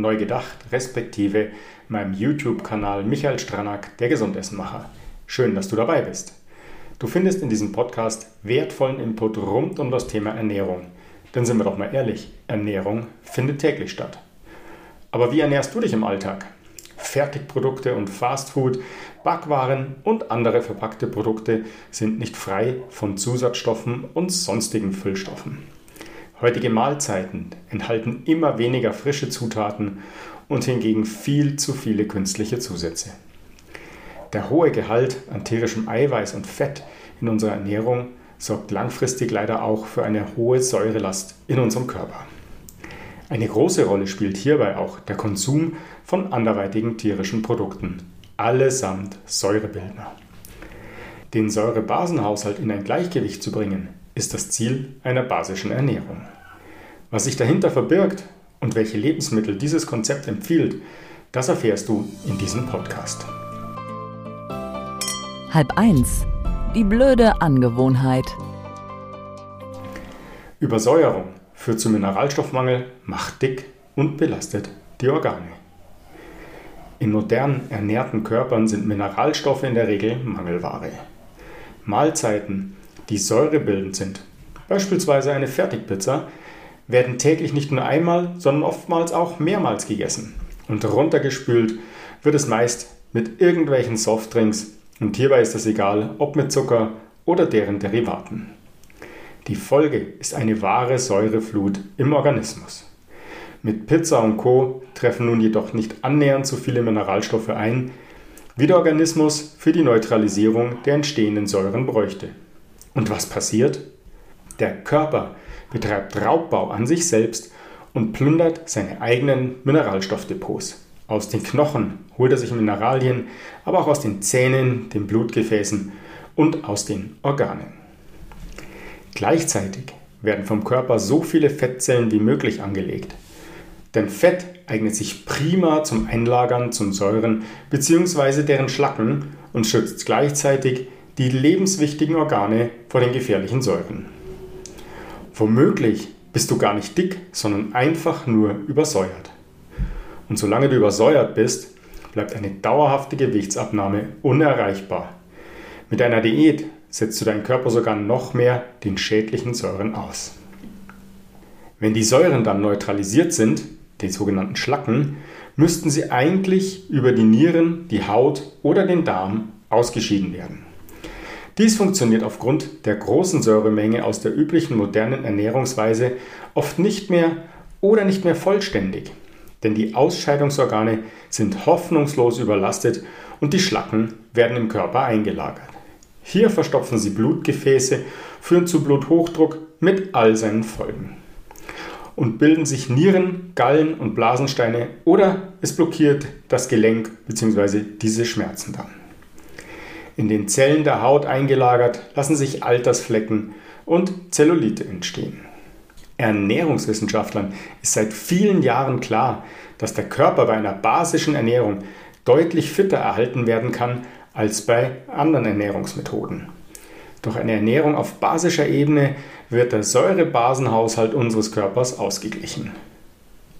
neu gedacht, respektive meinem YouTube-Kanal Michael Stranack, der Gesundessenmacher. Schön, dass du dabei bist. Du findest in diesem Podcast wertvollen Input rund um das Thema Ernährung. Denn sind wir doch mal ehrlich, Ernährung findet täglich statt. Aber wie ernährst du dich im Alltag? Fertigprodukte und Fastfood, Backwaren und andere verpackte Produkte sind nicht frei von Zusatzstoffen und sonstigen Füllstoffen. Heutige Mahlzeiten enthalten immer weniger frische Zutaten und hingegen viel zu viele künstliche Zusätze. Der hohe Gehalt an tierischem Eiweiß und Fett in unserer Ernährung sorgt langfristig leider auch für eine hohe Säurelast in unserem Körper. Eine große Rolle spielt hierbei auch der Konsum von anderweitigen tierischen Produkten, allesamt Säurebildner. Den Säurebasenhaushalt in ein Gleichgewicht zu bringen, ist das Ziel einer basischen Ernährung. Was sich dahinter verbirgt und welche Lebensmittel dieses Konzept empfiehlt, das erfährst du in diesem Podcast. Halb eins. Die blöde Angewohnheit. Übersäuerung führt zu Mineralstoffmangel, macht dick und belastet die Organe. In modernen ernährten Körpern sind Mineralstoffe in der Regel Mangelware. Mahlzeiten, die säurebildend sind, beispielsweise eine Fertigpizza, werden täglich nicht nur einmal, sondern oftmals auch mehrmals gegessen. Und runtergespült wird es meist mit irgendwelchen Softdrinks und hierbei ist es egal, ob mit Zucker oder deren Derivaten. Die Folge ist eine wahre Säureflut im Organismus. Mit Pizza und Co. treffen nun jedoch nicht annähernd so viele Mineralstoffe ein, wie der Organismus für die Neutralisierung der entstehenden Säuren bräuchte. Und was passiert? Der Körper betreibt Raubbau an sich selbst und plündert seine eigenen Mineralstoffdepots. Aus den Knochen holt er sich Mineralien, aber auch aus den Zähnen, den Blutgefäßen und aus den Organen. Gleichzeitig werden vom Körper so viele Fettzellen wie möglich angelegt. Denn Fett eignet sich prima zum Einlagern zum Säuren bzw. deren Schlacken und schützt gleichzeitig die lebenswichtigen Organe vor den gefährlichen Säuren. Womöglich bist du gar nicht dick, sondern einfach nur übersäuert. Und solange du übersäuert bist, bleibt eine dauerhafte Gewichtsabnahme unerreichbar. Mit einer Diät setzt du deinen Körper sogar noch mehr den schädlichen Säuren aus. Wenn die Säuren dann neutralisiert sind, den sogenannten Schlacken, müssten sie eigentlich über die Nieren, die Haut oder den Darm ausgeschieden werden. Dies funktioniert aufgrund der großen Säuremenge aus der üblichen modernen Ernährungsweise oft nicht mehr oder nicht mehr vollständig denn die Ausscheidungsorgane sind hoffnungslos überlastet und die Schlacken werden im Körper eingelagert. Hier verstopfen sie Blutgefäße, führen zu Bluthochdruck mit all seinen Folgen. Und bilden sich Nieren, Gallen und Blasensteine oder es blockiert das Gelenk bzw. diese Schmerzen dann. In den Zellen der Haut eingelagert lassen sich Altersflecken und Zellulite entstehen. Ernährungswissenschaftlern ist seit vielen Jahren klar, dass der Körper bei einer basischen Ernährung deutlich fitter erhalten werden kann als bei anderen Ernährungsmethoden. Durch eine Ernährung auf basischer Ebene wird der Säurebasenhaushalt unseres Körpers ausgeglichen.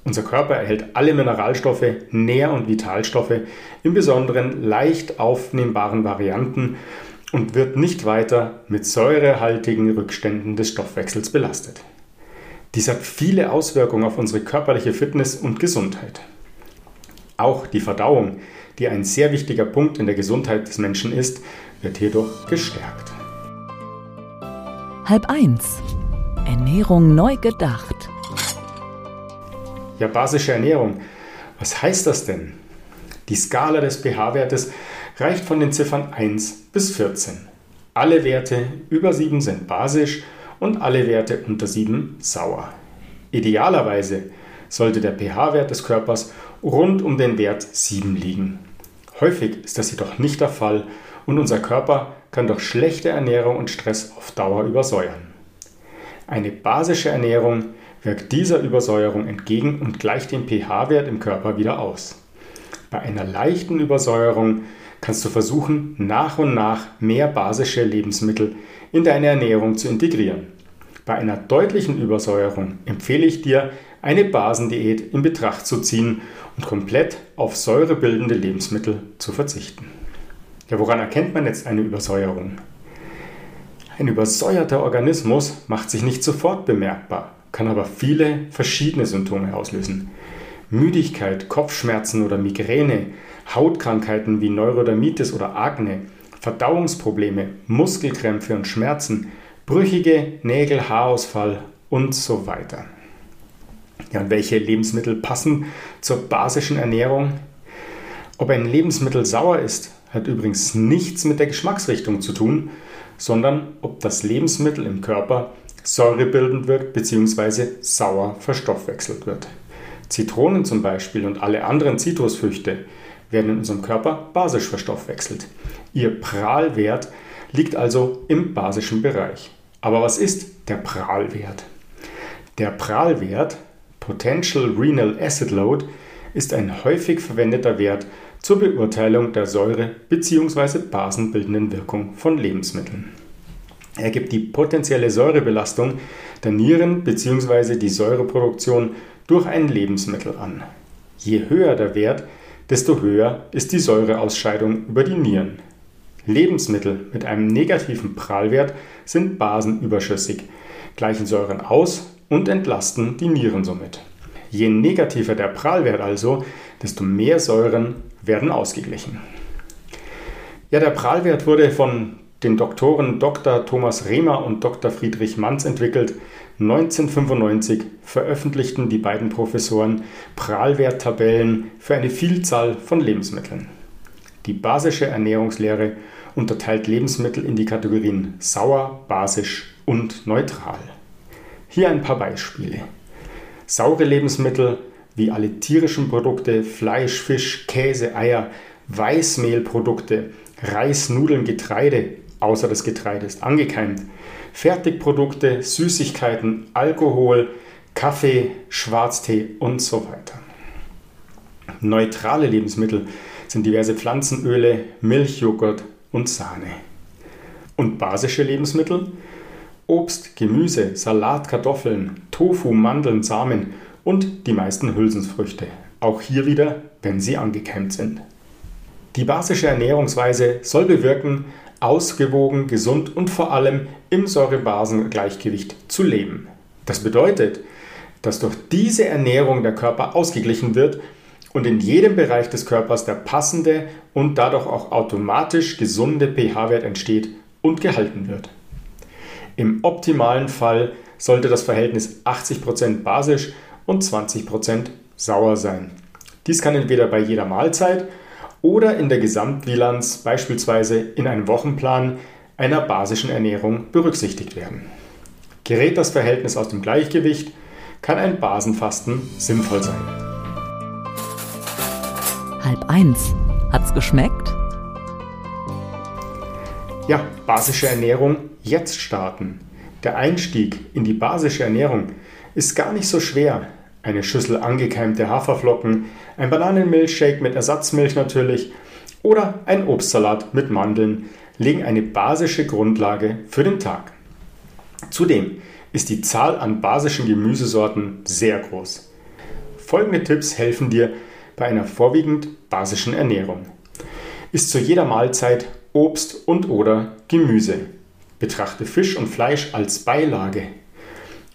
Unser Körper erhält alle Mineralstoffe, Nähr- und Vitalstoffe, im Besonderen leicht aufnehmbaren Varianten und wird nicht weiter mit säurehaltigen Rückständen des Stoffwechsels belastet. Dies hat viele Auswirkungen auf unsere körperliche Fitness und Gesundheit. Auch die Verdauung, die ein sehr wichtiger Punkt in der Gesundheit des Menschen ist, wird hierdurch gestärkt. Halb eins. Ernährung neu gedacht. Ja, basische Ernährung. Was heißt das denn? Die Skala des pH-Wertes reicht von den Ziffern 1 bis 14. Alle Werte über 7 sind basisch und alle Werte unter 7 sauer. Idealerweise sollte der pH-Wert des Körpers rund um den Wert 7 liegen. Häufig ist das jedoch nicht der Fall und unser Körper kann durch schlechte Ernährung und Stress auf Dauer übersäuern. Eine basische Ernährung wirkt dieser Übersäuerung entgegen und gleicht den pH-Wert im Körper wieder aus. Bei einer leichten Übersäuerung kannst du versuchen, nach und nach mehr basische Lebensmittel in deine Ernährung zu integrieren. Bei einer deutlichen Übersäuerung empfehle ich dir, eine Basendiät in Betracht zu ziehen und komplett auf säurebildende Lebensmittel zu verzichten. Ja, woran erkennt man jetzt eine Übersäuerung? Ein übersäuerter Organismus macht sich nicht sofort bemerkbar, kann aber viele verschiedene Symptome auslösen. Müdigkeit, Kopfschmerzen oder Migräne, Hautkrankheiten wie Neurodermitis oder Akne, Verdauungsprobleme, Muskelkrämpfe und Schmerzen, brüchige Nägel, Haarausfall und so weiter. Ja, und welche Lebensmittel passen zur basischen Ernährung? Ob ein Lebensmittel sauer ist, hat übrigens nichts mit der Geschmacksrichtung zu tun, sondern ob das Lebensmittel im Körper säurebildend wirkt bzw. sauer verstoffwechselt wird. Zitronen zum Beispiel und alle anderen Zitrusfrüchte werden in unserem Körper basisch verstoffwechselt. Ihr Prahlwert liegt also im basischen Bereich. Aber was ist der Prahlwert? Der Prahlwert, Potential Renal Acid Load, ist ein häufig verwendeter Wert zur Beurteilung der Säure- bzw. basenbildenden Wirkung von Lebensmitteln. Er gibt die potenzielle Säurebelastung der Nieren bzw. die Säureproduktion durch ein Lebensmittel an. Je höher der Wert, desto höher ist die Säureausscheidung über die Nieren. Lebensmittel mit einem negativen Prallwert sind basenüberschüssig, gleichen Säuren aus und entlasten die Nieren somit. Je negativer der Prallwert also, desto mehr Säuren werden ausgeglichen. Ja, der Prallwert wurde von den Doktoren Dr. Thomas Rehmer und Dr. Friedrich Manz entwickelt. 1995 veröffentlichten die beiden Professoren Prallwerttabellen für eine Vielzahl von Lebensmitteln. Die basische Ernährungslehre unterteilt Lebensmittel in die Kategorien sauer, basisch und neutral. Hier ein paar Beispiele. Saure Lebensmittel wie alle tierischen Produkte, Fleisch, Fisch, Käse, Eier, Weißmehlprodukte, Reis, Nudeln, Getreide, außer das Getreide ist angekeimt, Fertigprodukte, Süßigkeiten, Alkohol, Kaffee, Schwarztee und so weiter. Neutrale Lebensmittel sind diverse Pflanzenöle, Milch, Joghurt und Sahne. Und basische Lebensmittel? Obst, Gemüse, Salat, Kartoffeln, Tofu, Mandeln, Samen und die meisten Hülsenfrüchte. Auch hier wieder, wenn sie angekeimt sind. Die basische Ernährungsweise soll bewirken, ausgewogen, gesund und vor allem im Säurebasengleichgewicht zu leben. Das bedeutet, dass durch diese Ernährung der Körper ausgeglichen wird und in jedem Bereich des Körpers der passende und dadurch auch automatisch gesunde pH-Wert entsteht und gehalten wird. Im optimalen Fall sollte das Verhältnis 80% basisch und 20% sauer sein. Dies kann entweder bei jeder Mahlzeit oder in der Gesamtbilanz, beispielsweise in einem Wochenplan einer basischen Ernährung, berücksichtigt werden. Gerät das Verhältnis aus dem Gleichgewicht, kann ein Basenfasten sinnvoll sein. Halb eins. Hat's geschmeckt? Ja, basische Ernährung jetzt starten. Der Einstieg in die basische Ernährung ist gar nicht so schwer. Eine Schüssel angekeimte Haferflocken, ein Bananenmilchshake mit Ersatzmilch natürlich oder ein Obstsalat mit Mandeln legen eine basische Grundlage für den Tag. Zudem ist die Zahl an basischen Gemüsesorten sehr groß. Folgende Tipps helfen dir bei einer vorwiegend basischen Ernährung. Ist zu jeder Mahlzeit Obst und oder Gemüse. Betrachte Fisch und Fleisch als Beilage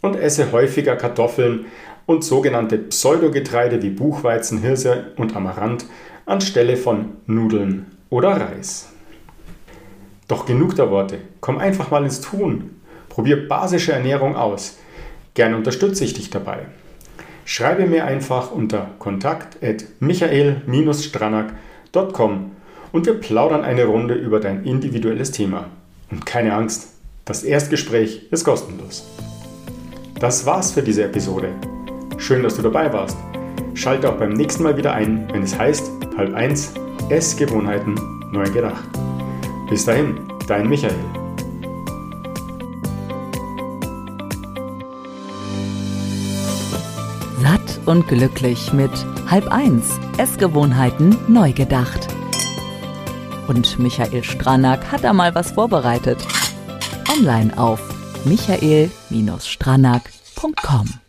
und esse häufiger Kartoffeln und sogenannte Pseudogetreide wie Buchweizen, Hirse und Amaranth anstelle von Nudeln oder Reis. Doch genug der Worte, komm einfach mal ins Tun. Probier basische Ernährung aus. Gerne unterstütze ich dich dabei. Schreibe mir einfach unter kontakt.michael-stranak.com und wir plaudern eine Runde über dein individuelles Thema. Und keine Angst, das Erstgespräch ist kostenlos. Das war's für diese Episode. Schön, dass du dabei warst. Schalte auch beim nächsten Mal wieder ein, wenn es heißt halb eins Essgewohnheiten neu gedacht. Bis dahin, dein Michael. Satt und glücklich mit halb eins Essgewohnheiten neu gedacht. Und Michael Stranack hat da mal was vorbereitet. Online auf michael-stranack.com